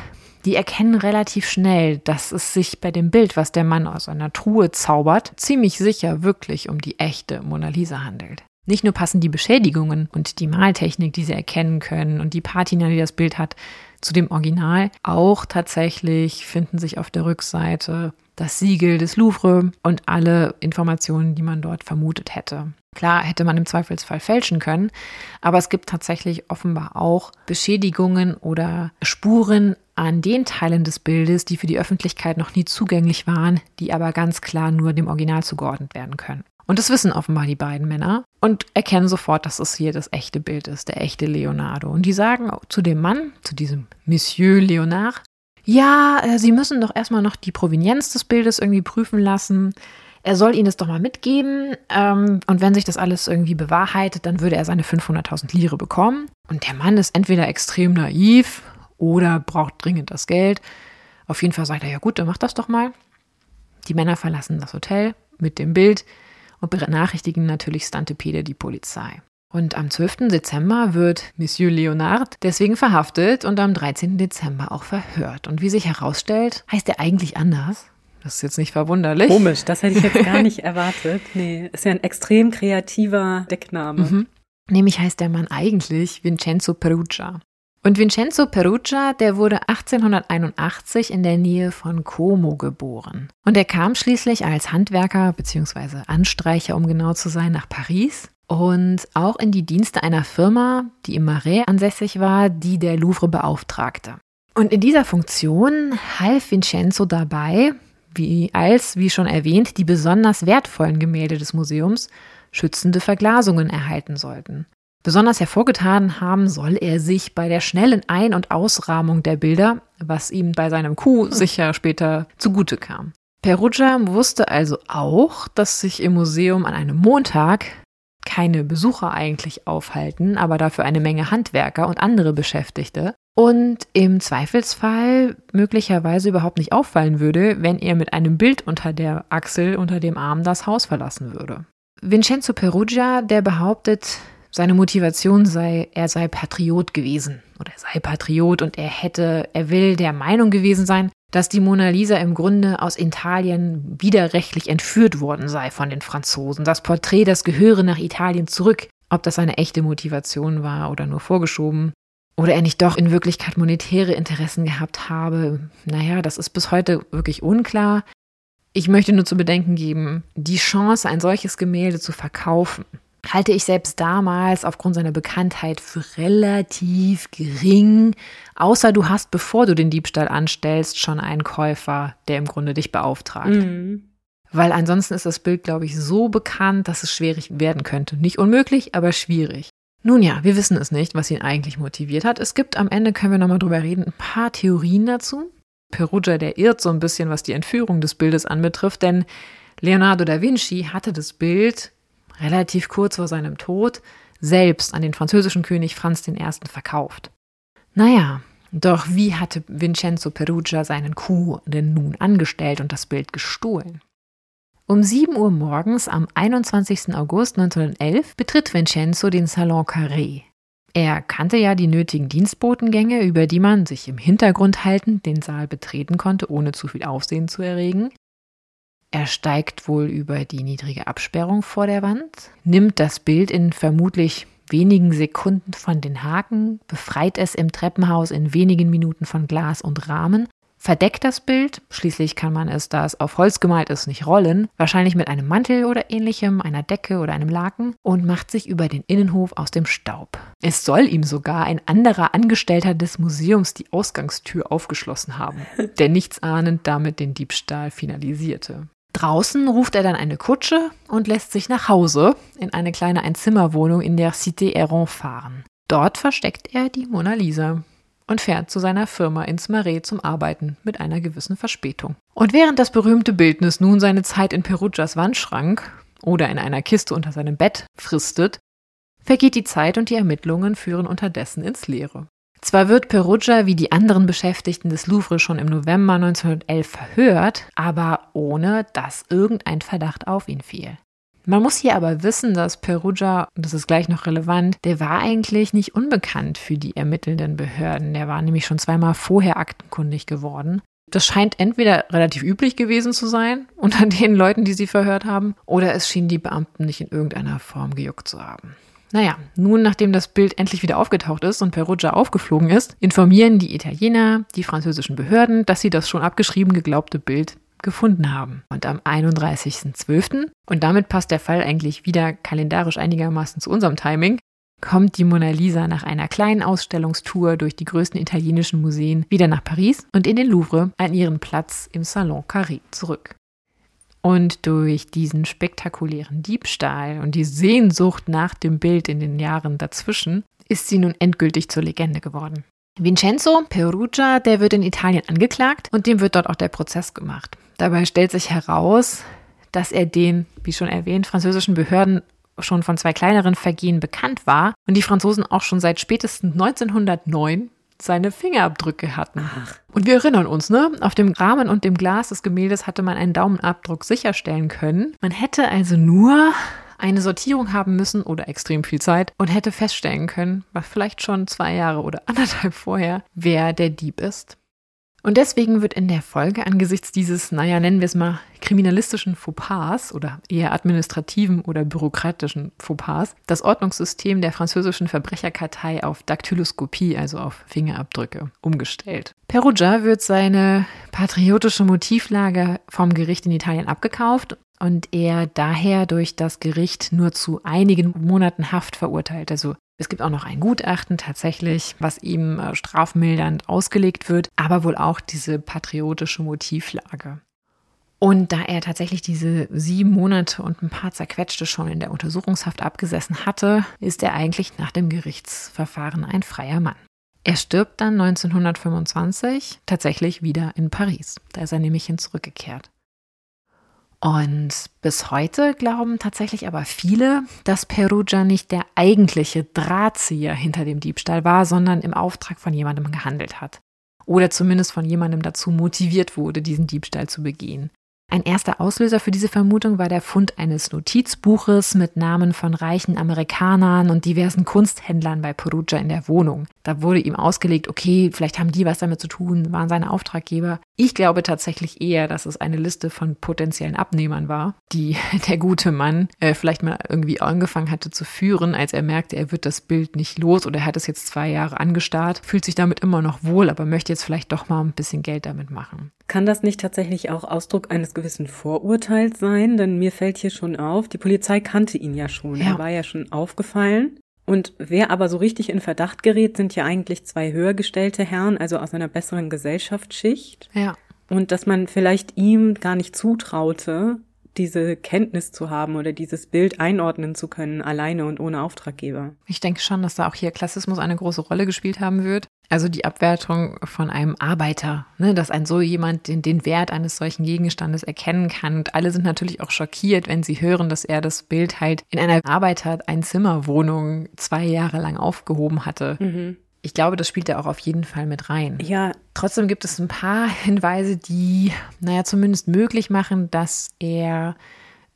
Speaker 3: die erkennen relativ schnell, dass es sich bei dem Bild, was der Mann aus einer Truhe zaubert, ziemlich sicher wirklich um die echte Mona Lisa handelt. Nicht nur passen die Beschädigungen und die Maltechnik, die sie erkennen können und die Patina, die das Bild hat, zu dem Original. Auch tatsächlich finden sich auf der Rückseite das Siegel des Louvre und alle Informationen, die man dort vermutet hätte. Klar hätte man im Zweifelsfall fälschen können, aber es gibt tatsächlich offenbar auch Beschädigungen oder Spuren an den Teilen des Bildes, die für die Öffentlichkeit noch nie zugänglich waren, die aber ganz klar nur dem Original zugeordnet werden können. Und das wissen offenbar die beiden Männer und erkennen sofort, dass es hier das echte Bild ist, der echte Leonardo. Und die sagen zu dem Mann, zu diesem Monsieur Leonard, ja, äh, sie müssen doch erstmal noch die Provenienz des Bildes irgendwie prüfen lassen. Er soll ihnen das doch mal mitgeben. Ähm, und wenn sich das alles irgendwie bewahrheitet, dann würde er seine 500.000 Lire bekommen. Und der Mann ist entweder extrem naiv oder braucht dringend das Geld. Auf jeden Fall sagt er, ja gut, dann mach das doch mal. Die Männer verlassen das Hotel mit dem Bild und benachrichtigen natürlich Stantepede die Polizei. Und am 12. Dezember wird Monsieur Leonard deswegen verhaftet und am 13. Dezember auch verhört. Und wie sich herausstellt, heißt er eigentlich anders. Das ist jetzt nicht verwunderlich.
Speaker 2: Komisch, das hätte ich jetzt gar nicht erwartet. Nee, ist ja ein extrem kreativer Deckname. Mhm.
Speaker 3: Nämlich heißt der Mann eigentlich Vincenzo Perugia. Und Vincenzo Perugia, der wurde 1881 in der Nähe von Como geboren. Und er kam schließlich als Handwerker bzw. Anstreicher, um genau zu sein, nach Paris und auch in die Dienste einer Firma, die im Marais ansässig war, die der Louvre beauftragte. Und in dieser Funktion half Vincenzo dabei, wie als, wie schon erwähnt, die besonders wertvollen Gemälde des Museums schützende Verglasungen erhalten sollten. Besonders hervorgetan haben soll er sich bei der schnellen Ein- und Ausrahmung der Bilder, was ihm bei seinem Coup sicher später zugute kam. Perugia wusste also auch, dass sich im Museum an einem Montag keine Besucher eigentlich aufhalten, aber dafür eine Menge Handwerker und andere Beschäftigte und im Zweifelsfall möglicherweise überhaupt nicht auffallen würde, wenn er mit einem Bild unter der Achsel unter dem Arm das Haus verlassen würde. Vincenzo Perugia, der behauptet, seine Motivation sei, er sei Patriot gewesen oder er sei Patriot und er hätte, er will der Meinung gewesen sein, dass die Mona Lisa im Grunde aus Italien widerrechtlich entführt worden sei von den Franzosen. Das Porträt, das gehöre nach Italien zurück. Ob das eine echte Motivation war oder nur vorgeschoben. Oder er nicht doch in Wirklichkeit monetäre Interessen gehabt habe, naja, das ist bis heute wirklich unklar. Ich möchte nur zu bedenken geben, die Chance, ein solches Gemälde zu verkaufen, halte ich selbst damals aufgrund seiner Bekanntheit für relativ gering, außer du hast, bevor du den Diebstahl anstellst, schon einen Käufer, der im Grunde dich beauftragt. Mhm. Weil ansonsten ist das Bild, glaube ich, so bekannt, dass es schwierig werden könnte. Nicht unmöglich, aber schwierig. Nun ja, wir wissen es nicht, was ihn eigentlich motiviert hat. Es gibt am Ende, können wir nochmal drüber reden, ein paar Theorien dazu. Perugia, der irrt so ein bisschen, was die Entführung des Bildes anbetrifft, denn Leonardo da Vinci hatte das Bild relativ kurz vor seinem Tod selbst an den französischen König Franz I. verkauft. Naja, doch wie hatte Vincenzo Perugia seinen Coup denn nun angestellt und das Bild gestohlen? Um 7 Uhr morgens am 21. August 1911 betritt Vincenzo den Salon Carré. Er kannte ja die nötigen Dienstbotengänge, über die man sich im Hintergrund haltend den Saal betreten konnte, ohne zu viel Aufsehen zu erregen. Er steigt wohl über die niedrige Absperrung vor der Wand, nimmt das Bild in vermutlich wenigen Sekunden von den Haken, befreit es im Treppenhaus in wenigen Minuten von Glas und Rahmen, verdeckt das Bild, schließlich kann man es, da es auf Holz gemalt ist, nicht rollen, wahrscheinlich mit einem Mantel oder ähnlichem, einer Decke oder einem Laken und macht sich über den Innenhof aus dem Staub. Es soll ihm sogar ein anderer Angestellter des Museums die Ausgangstür aufgeschlossen haben, der nichtsahnend damit den Diebstahl finalisierte. Draußen ruft er dann eine Kutsche und lässt sich nach Hause in eine kleine Einzimmerwohnung in der Cité Héron fahren. Dort versteckt er die Mona Lisa und fährt zu seiner Firma ins Marais zum Arbeiten mit einer gewissen Verspätung. Und während das berühmte Bildnis nun seine Zeit in Perugias Wandschrank oder in einer Kiste unter seinem Bett fristet, vergeht die Zeit und die Ermittlungen führen unterdessen ins Leere. Zwar wird Perugia wie die anderen Beschäftigten des Louvre schon im November 1911 verhört, aber ohne dass irgendein Verdacht auf ihn fiel. Man muss hier aber wissen, dass Perugia, das ist gleich noch relevant, der war eigentlich nicht unbekannt für die ermittelnden Behörden. Der war nämlich schon zweimal vorher aktenkundig geworden. Das scheint entweder relativ üblich gewesen zu sein unter den Leuten, die sie verhört haben, oder es schien die Beamten nicht in irgendeiner Form gejuckt zu haben. Naja, nun nachdem das Bild endlich wieder aufgetaucht ist und Perugia aufgeflogen ist, informieren die Italiener die französischen Behörden, dass sie das schon abgeschrieben geglaubte Bild gefunden haben. Und am 31.12., und damit passt der Fall eigentlich wieder kalendarisch einigermaßen zu unserem Timing, kommt die Mona Lisa nach einer kleinen Ausstellungstour durch die größten italienischen Museen wieder nach Paris und in den Louvre an ihren Platz im Salon Carré zurück. Und durch diesen spektakulären Diebstahl und die Sehnsucht nach dem Bild in den Jahren dazwischen ist sie nun endgültig zur Legende geworden. Vincenzo Perugia, der wird in Italien angeklagt und dem wird dort auch der Prozess gemacht. Dabei stellt sich heraus, dass er den, wie schon erwähnt, französischen Behörden schon von zwei kleineren Vergehen bekannt war und die Franzosen auch schon seit spätestens 1909 seine Fingerabdrücke hatten. Ach. Und wir erinnern uns, ne? Auf dem Rahmen und dem Glas des Gemäldes hatte man einen Daumenabdruck sicherstellen können. Man hätte also nur eine Sortierung haben müssen oder extrem viel Zeit und hätte feststellen können, was vielleicht schon zwei Jahre oder anderthalb vorher, wer der Dieb ist. Und deswegen wird in der Folge angesichts dieses, naja, nennen wir es mal, kriminalistischen Fauxpas oder eher administrativen oder bürokratischen Fauxpas das Ordnungssystem der französischen Verbrecherkartei auf Daktyloskopie, also auf Fingerabdrücke, umgestellt. Perugia wird seine patriotische Motivlage vom Gericht in Italien abgekauft und er daher durch das Gericht nur zu einigen Monaten Haft verurteilt, also es gibt auch noch ein Gutachten tatsächlich, was ihm äh, strafmildernd ausgelegt wird, aber wohl auch diese patriotische Motivlage. Und da er tatsächlich diese sieben Monate und ein paar zerquetschte schon in der Untersuchungshaft abgesessen hatte, ist er eigentlich nach dem Gerichtsverfahren ein freier Mann. Er stirbt dann 1925 tatsächlich wieder in Paris. Da ist er nämlich hin zurückgekehrt. Und bis heute glauben tatsächlich aber viele, dass Perugia nicht der eigentliche Drahtzieher hinter dem Diebstahl war, sondern im Auftrag von jemandem gehandelt hat. Oder zumindest von jemandem dazu motiviert wurde, diesen Diebstahl zu begehen. Ein erster Auslöser für diese Vermutung war der Fund eines Notizbuches mit Namen von reichen Amerikanern und diversen Kunsthändlern bei Perugia in der Wohnung. Da wurde ihm ausgelegt, okay, vielleicht haben die was damit zu tun, waren seine Auftraggeber. Ich glaube tatsächlich eher, dass es eine Liste von potenziellen Abnehmern war, die der gute Mann äh, vielleicht mal irgendwie angefangen hatte zu führen, als er merkte, er wird das Bild nicht los oder er hat es jetzt zwei Jahre angestarrt, fühlt sich damit immer noch wohl, aber möchte jetzt vielleicht doch mal ein bisschen Geld damit machen.
Speaker 2: Kann das nicht tatsächlich auch Ausdruck eines gewissen Vorurteils sein? Denn mir fällt hier schon auf, die Polizei kannte ihn ja schon. Ja. Er war ja schon aufgefallen. Und wer aber so richtig in Verdacht gerät, sind ja eigentlich zwei höher gestellte Herren, also aus einer besseren Gesellschaftsschicht.
Speaker 3: Ja.
Speaker 2: Und dass man vielleicht ihm gar nicht zutraute, diese Kenntnis zu haben oder dieses Bild einordnen zu können, alleine und ohne Auftraggeber.
Speaker 3: Ich denke schon, dass da auch hier Klassismus eine große Rolle gespielt haben wird. Also die Abwertung von einem Arbeiter, ne, dass ein so jemand den, den Wert eines solchen Gegenstandes erkennen kann. Und alle sind natürlich auch schockiert, wenn sie hören, dass er das Bild halt in einer Arbeiter-Einzimmerwohnung zwei Jahre lang aufgehoben hatte. Mhm. Ich glaube, das spielt er auch auf jeden Fall mit rein.
Speaker 2: Ja.
Speaker 3: Trotzdem gibt es ein paar Hinweise, die, naja, zumindest möglich machen, dass er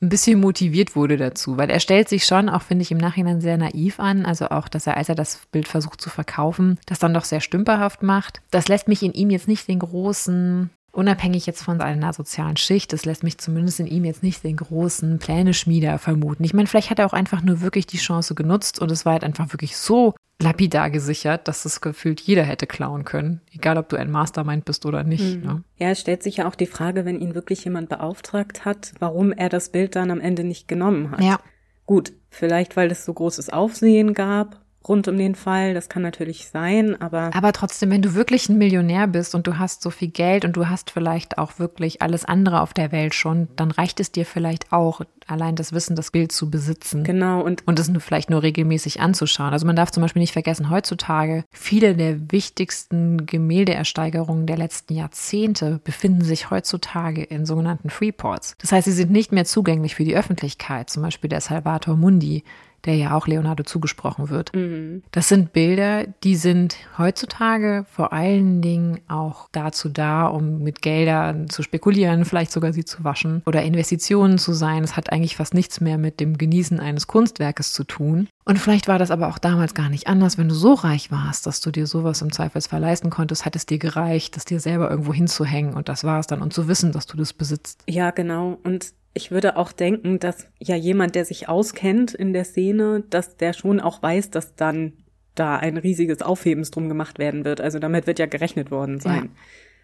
Speaker 3: ein bisschen motiviert wurde dazu, weil er stellt sich schon, auch finde ich im Nachhinein sehr naiv an, also auch, dass er, als er das Bild versucht zu verkaufen, das dann doch sehr stümperhaft macht. Das lässt mich in ihm jetzt nicht den großen Unabhängig jetzt von seiner sozialen Schicht, das lässt mich zumindest in ihm jetzt nicht den großen Pläne-Schmieder vermuten. Ich meine, vielleicht hat er auch einfach nur wirklich die Chance genutzt und es war halt einfach wirklich so lapidar gesichert, dass es gefühlt jeder hätte klauen können. Egal, ob du ein Mastermind bist oder nicht. Mhm. Ne?
Speaker 2: Ja, es stellt sich ja auch die Frage, wenn ihn wirklich jemand beauftragt hat, warum er das Bild dann am Ende nicht genommen hat.
Speaker 3: Ja.
Speaker 2: Gut, vielleicht weil es so großes Aufsehen gab rund um den Fall. Das kann natürlich sein, aber.
Speaker 3: Aber trotzdem, wenn du wirklich ein Millionär bist und du hast so viel Geld und du hast vielleicht auch wirklich alles andere auf der Welt schon, dann reicht es dir vielleicht auch, allein das Wissen, das Bild zu besitzen.
Speaker 2: Genau. Und,
Speaker 3: und es vielleicht nur regelmäßig anzuschauen. Also man darf zum Beispiel nicht vergessen, heutzutage viele der wichtigsten Gemäldeersteigerungen der letzten Jahrzehnte befinden sich heutzutage in sogenannten Freeports. Das heißt, sie sind nicht mehr zugänglich für die Öffentlichkeit. Zum Beispiel der Salvator Mundi der ja auch Leonardo zugesprochen wird. Mhm. Das sind Bilder, die sind heutzutage vor allen Dingen auch dazu da, um mit Geldern zu spekulieren, vielleicht sogar sie zu waschen oder Investitionen zu sein. Es hat eigentlich fast nichts mehr mit dem Genießen eines Kunstwerkes zu tun. Und vielleicht war das aber auch damals gar nicht anders, wenn du so reich warst, dass du dir sowas im Zweifelsfall leisten konntest, hat es dir gereicht, das dir selber irgendwo hinzuhängen und das war es dann und zu wissen, dass du das besitzt.
Speaker 2: Ja, genau. Und ich würde auch denken, dass ja jemand, der sich auskennt in der Szene, dass der schon auch weiß, dass dann da ein riesiges Aufhebens drum gemacht werden wird. Also damit wird ja gerechnet worden sein. Ja.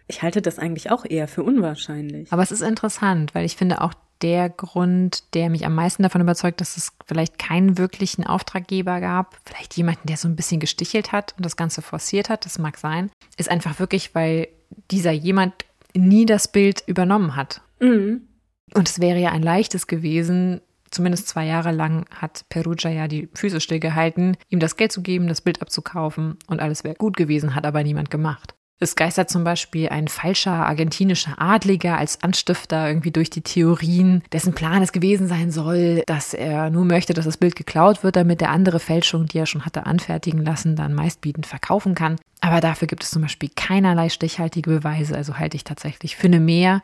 Speaker 2: Ich halte das eigentlich auch eher für unwahrscheinlich.
Speaker 3: Aber es ist interessant, weil ich finde auch der Grund, der mich am meisten davon überzeugt, dass es vielleicht keinen wirklichen Auftraggeber gab, vielleicht jemanden, der so ein bisschen gestichelt hat und das Ganze forciert hat, das mag sein, ist einfach wirklich, weil dieser jemand nie das Bild übernommen hat. Mhm. Und es wäre ja ein leichtes gewesen, zumindest zwei Jahre lang hat Perugia ja die Füße stillgehalten, ihm das Geld zu geben, das Bild abzukaufen und alles wäre gut gewesen, hat aber niemand gemacht. Es geistert zum Beispiel ein falscher argentinischer Adliger als Anstifter irgendwie durch die Theorien, dessen Plan es gewesen sein soll, dass er nur möchte, dass das Bild geklaut wird, damit er andere Fälschungen, die er schon hatte anfertigen lassen, dann meistbietend verkaufen kann. Aber dafür gibt es zum Beispiel keinerlei stichhaltige Beweise, also halte ich tatsächlich für eine Mehr.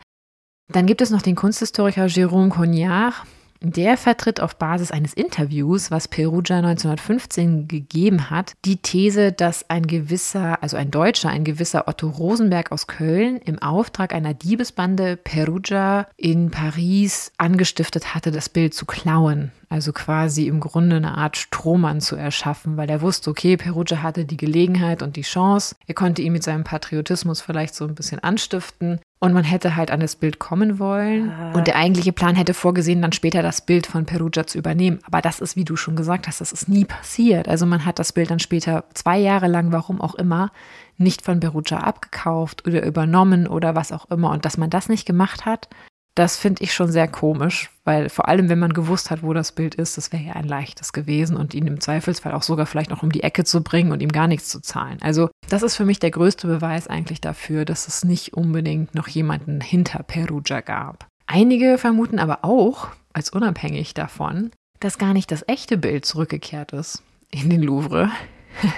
Speaker 3: Dann gibt es noch den Kunsthistoriker Jérôme Cognard. Der vertritt auf Basis eines Interviews, was Perugia 1915 gegeben hat, die These, dass ein gewisser, also ein Deutscher, ein gewisser Otto Rosenberg aus Köln im Auftrag einer Diebesbande Perugia in Paris angestiftet hatte, das Bild zu klauen. Also quasi im Grunde eine Art Strohmann zu erschaffen, weil er wusste, okay, Perugia hatte die Gelegenheit und die Chance. Er konnte ihn mit seinem Patriotismus vielleicht so ein bisschen anstiften. Und man hätte halt an das Bild kommen wollen. Ah. Und der eigentliche Plan hätte vorgesehen, dann später das Bild von Perugia zu übernehmen. Aber das ist, wie du schon gesagt hast, das ist nie passiert. Also man hat das Bild dann später zwei Jahre lang, warum auch immer, nicht von Perugia abgekauft oder übernommen oder was auch immer. Und dass man das nicht gemacht hat, das finde ich schon sehr komisch, weil vor allem, wenn man gewusst hat, wo das Bild ist, das wäre ja ein leichtes gewesen und ihn im Zweifelsfall auch sogar vielleicht noch um die Ecke zu bringen und ihm gar nichts zu zahlen. Also das ist für mich der größte Beweis eigentlich dafür, dass es nicht unbedingt noch jemanden hinter Perugia gab. Einige vermuten aber auch, als unabhängig davon, dass gar nicht das echte Bild zurückgekehrt ist in den Louvre,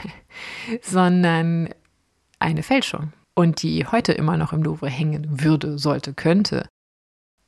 Speaker 3: sondern eine Fälschung und die heute immer noch im Louvre hängen würde, sollte, könnte.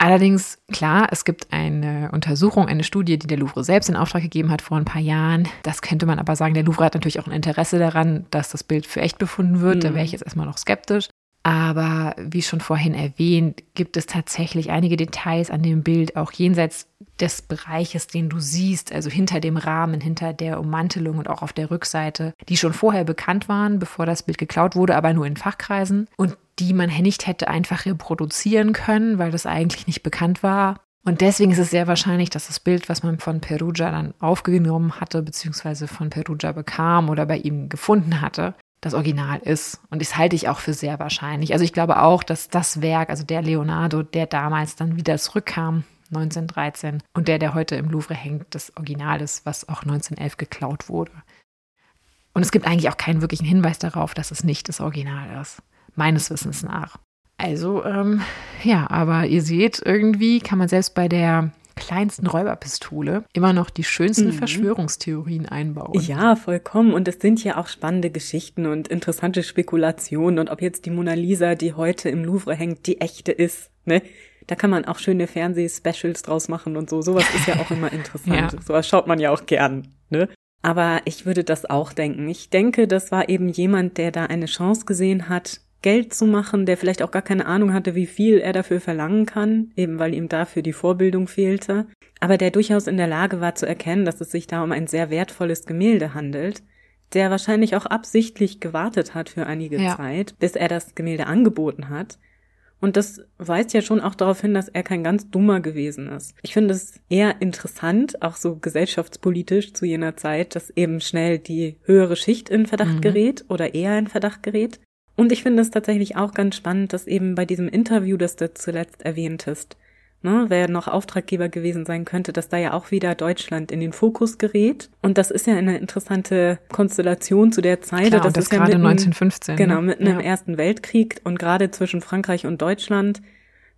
Speaker 3: Allerdings, klar, es gibt eine Untersuchung, eine Studie, die der Louvre selbst in Auftrag gegeben hat vor ein paar Jahren. Das könnte man aber sagen, der Louvre hat natürlich auch ein Interesse daran, dass das Bild für echt befunden wird. Mhm. Da wäre ich jetzt erstmal noch skeptisch. Aber wie schon vorhin erwähnt, gibt es tatsächlich einige Details an dem Bild, auch jenseits des Bereiches, den du siehst, also hinter dem Rahmen, hinter der Ummantelung und auch auf der Rückseite, die schon vorher bekannt waren, bevor das Bild geklaut wurde, aber nur in Fachkreisen. Und die man nicht hätte einfach reproduzieren können, weil das eigentlich nicht bekannt war. Und deswegen ist es sehr wahrscheinlich, dass das Bild, was man von Perugia dann aufgenommen hatte, beziehungsweise von Perugia bekam oder bei ihm gefunden hatte, das Original ist. Und das halte ich auch für sehr wahrscheinlich. Also ich glaube auch, dass das Werk, also der Leonardo, der damals dann wieder zurückkam, 1913, und der, der heute im Louvre hängt, das Original ist, was auch 1911 geklaut wurde. Und es gibt eigentlich auch keinen wirklichen Hinweis darauf, dass es nicht das Original ist. Meines Wissens nach. Also, ähm, ja, aber ihr seht, irgendwie kann man selbst bei der kleinsten Räuberpistole immer noch die schönsten mhm. Verschwörungstheorien einbauen.
Speaker 2: Ja, vollkommen. Und es sind ja auch spannende Geschichten und interessante Spekulationen. Und ob jetzt die Mona Lisa, die heute im Louvre hängt, die echte ist, ne? Da kann man auch schöne Fernsehspecials draus machen und so. Sowas ist ja auch immer interessant. ja. Sowas schaut man ja auch gern, ne? Aber ich würde das auch denken. Ich denke, das war eben jemand, der da eine Chance gesehen hat, Geld zu machen, der vielleicht auch gar keine Ahnung hatte, wie viel er dafür verlangen kann, eben weil ihm dafür die Vorbildung fehlte, aber der durchaus in der Lage war zu erkennen, dass es sich da um ein sehr wertvolles Gemälde handelt, der wahrscheinlich auch absichtlich gewartet hat für einige ja. Zeit, bis er das Gemälde angeboten hat, und das weist ja schon auch darauf hin, dass er kein ganz dummer gewesen ist. Ich finde es eher interessant, auch so gesellschaftspolitisch zu jener Zeit, dass eben schnell die höhere Schicht in Verdacht mhm. gerät oder eher in Verdacht gerät. Und ich finde es tatsächlich auch ganz spannend, dass eben bei diesem Interview, das du zuletzt erwähntest, ne, wer noch Auftraggeber gewesen sein könnte, dass da ja auch wieder Deutschland in den Fokus gerät. Und das ist ja eine interessante Konstellation zu der Zeit.
Speaker 3: Klar, das, das ist gerade ja mitten, 1915.
Speaker 2: Genau, ne? mitten ja. im Ersten Weltkrieg und gerade zwischen Frankreich und Deutschland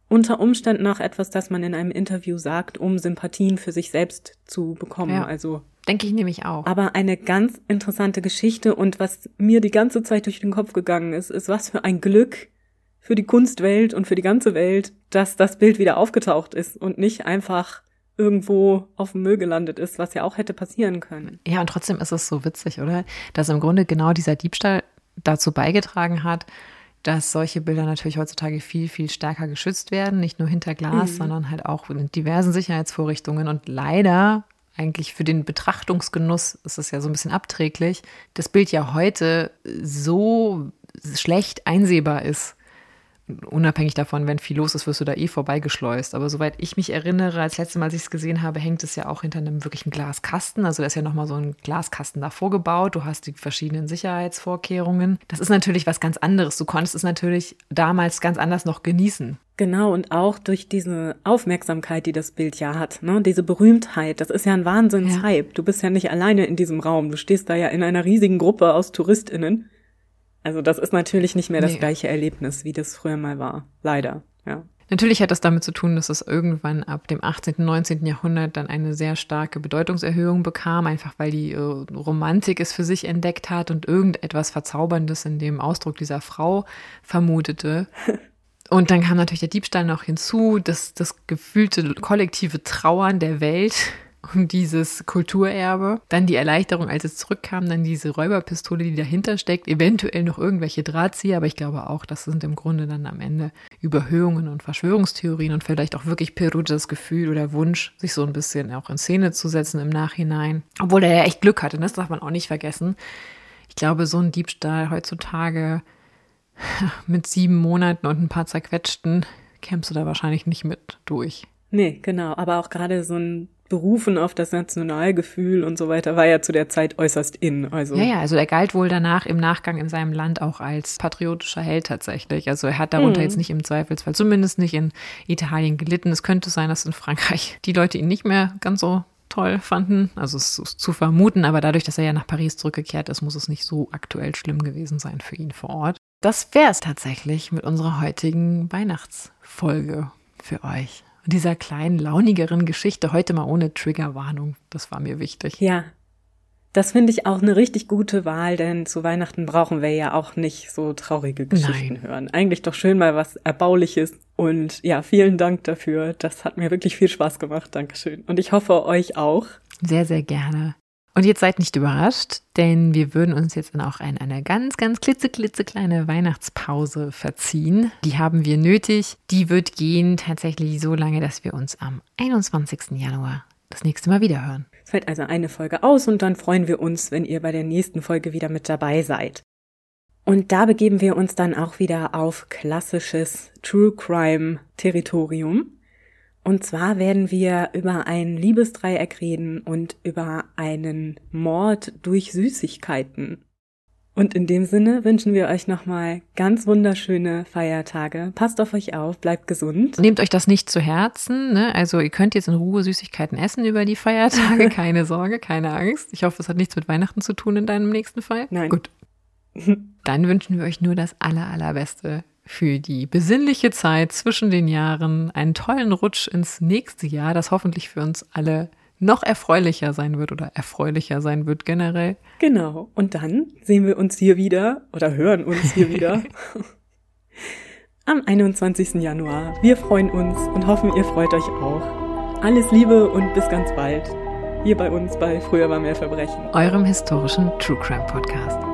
Speaker 2: unter Umständen auch etwas, das man in einem Interview sagt, um Sympathien für sich selbst zu bekommen. Ja. Also
Speaker 3: Denke ich nämlich auch.
Speaker 2: Aber eine ganz interessante Geschichte und was mir die ganze Zeit durch den Kopf gegangen ist, ist, was für ein Glück, für die Kunstwelt und für die ganze Welt, dass das Bild wieder aufgetaucht ist und nicht einfach irgendwo auf dem Müll gelandet ist, was ja auch hätte passieren können.
Speaker 3: Ja, und trotzdem ist es so witzig, oder? Dass im Grunde genau dieser Diebstahl dazu beigetragen hat, dass solche Bilder natürlich heutzutage viel, viel stärker geschützt werden, nicht nur hinter Glas, mhm. sondern halt auch mit diversen Sicherheitsvorrichtungen. Und leider eigentlich für den Betrachtungsgenuss ist es ja so ein bisschen abträglich, das Bild ja heute so schlecht einsehbar ist unabhängig davon, wenn viel los ist, wirst du da eh vorbeigeschleust. Aber soweit ich mich erinnere, als letztes Mal, als ich es gesehen habe, hängt es ja auch hinter einem wirklichen Glaskasten. Also da ist ja nochmal so ein Glaskasten davor gebaut. Du hast die verschiedenen Sicherheitsvorkehrungen. Das ist natürlich was ganz anderes. Du konntest es natürlich damals ganz anders noch genießen.
Speaker 2: Genau, und auch durch diese Aufmerksamkeit, die das Bild ja hat, ne? diese Berühmtheit, das ist ja ein Wahnsinnshype. Ja. Du bist ja nicht alleine in diesem Raum, du stehst da ja in einer riesigen Gruppe aus TouristInnen also das ist natürlich nicht mehr das nee. gleiche Erlebnis, wie das früher mal war. Leider, ja.
Speaker 3: Natürlich hat das damit zu tun, dass es irgendwann ab dem 18., 19. Jahrhundert dann eine sehr starke Bedeutungserhöhung bekam, einfach weil die äh, Romantik es für sich entdeckt hat und irgendetwas Verzauberndes in dem Ausdruck dieser Frau vermutete. Und dann kam natürlich der Diebstahl noch hinzu, das, das gefühlte kollektive Trauern der Welt um dieses Kulturerbe. Dann die Erleichterung, als es zurückkam, dann diese Räuberpistole, die dahinter steckt, eventuell noch irgendwelche Drahtzieher, aber ich glaube auch, das sind im Grunde dann am Ende Überhöhungen und Verschwörungstheorien und vielleicht auch wirklich Perugias Gefühl oder Wunsch, sich so ein bisschen auch in Szene zu setzen im Nachhinein. Obwohl er ja echt Glück hatte, das darf man auch nicht vergessen. Ich glaube, so ein Diebstahl heutzutage mit sieben Monaten und ein paar zerquetschten kämst du da wahrscheinlich nicht mit durch.
Speaker 2: Nee, genau. Aber auch gerade so ein berufen auf das Nationalgefühl und so weiter, war ja zu der Zeit äußerst in. Also.
Speaker 3: Ja, ja, also er galt wohl danach im Nachgang in seinem Land auch als patriotischer Held tatsächlich. Also er hat darunter mhm. jetzt nicht im Zweifelsfall, zumindest nicht in Italien gelitten. Es könnte sein, dass in Frankreich die Leute ihn nicht mehr ganz so toll fanden. Also es ist zu vermuten, aber dadurch, dass er ja nach Paris zurückgekehrt ist, muss es nicht so aktuell schlimm gewesen sein für ihn vor Ort. Das wäre es tatsächlich mit unserer heutigen Weihnachtsfolge für euch dieser kleinen, launigeren Geschichte heute mal ohne Triggerwarnung. Das war mir wichtig.
Speaker 2: Ja. Das finde ich auch eine richtig gute Wahl, denn zu Weihnachten brauchen wir ja auch nicht so traurige Geschichten Nein. hören. Eigentlich doch schön mal was Erbauliches. Und ja, vielen Dank dafür. Das hat mir wirklich viel Spaß gemacht. Dankeschön. Und ich hoffe euch auch.
Speaker 3: Sehr, sehr gerne. Und jetzt seid nicht überrascht, denn wir würden uns jetzt auch in eine ganz, ganz klitzeklitzekleine Weihnachtspause verziehen. Die haben wir nötig. Die wird gehen tatsächlich so lange, dass wir uns am 21. Januar das nächste Mal wieder hören.
Speaker 2: Es fällt also eine Folge aus und dann freuen wir uns, wenn ihr bei der nächsten Folge wieder mit dabei seid. Und da begeben wir uns dann auch wieder auf klassisches True Crime Territorium. Und zwar werden wir über ein Liebesdreieck reden und über einen Mord durch Süßigkeiten. Und in dem Sinne wünschen wir euch nochmal ganz wunderschöne Feiertage. Passt auf euch auf, bleibt gesund.
Speaker 3: Nehmt euch das nicht zu Herzen. Ne? Also ihr könnt jetzt in Ruhe Süßigkeiten essen über die Feiertage. Keine Sorge, keine Angst. Ich hoffe, es hat nichts mit Weihnachten zu tun in deinem nächsten Fall.
Speaker 2: Nein.
Speaker 3: Gut. Dann wünschen wir euch nur das aller, allerbeste für die besinnliche Zeit zwischen den Jahren. Einen tollen Rutsch ins nächste Jahr, das hoffentlich für uns alle noch erfreulicher sein wird oder erfreulicher sein wird generell.
Speaker 2: Genau. Und dann sehen wir uns hier wieder oder hören uns hier wieder am 21. Januar. Wir freuen uns und hoffen, ihr freut euch auch. Alles Liebe und bis ganz bald. Hier bei uns bei Früher war mehr Verbrechen.
Speaker 3: Eurem historischen True Crime Podcast.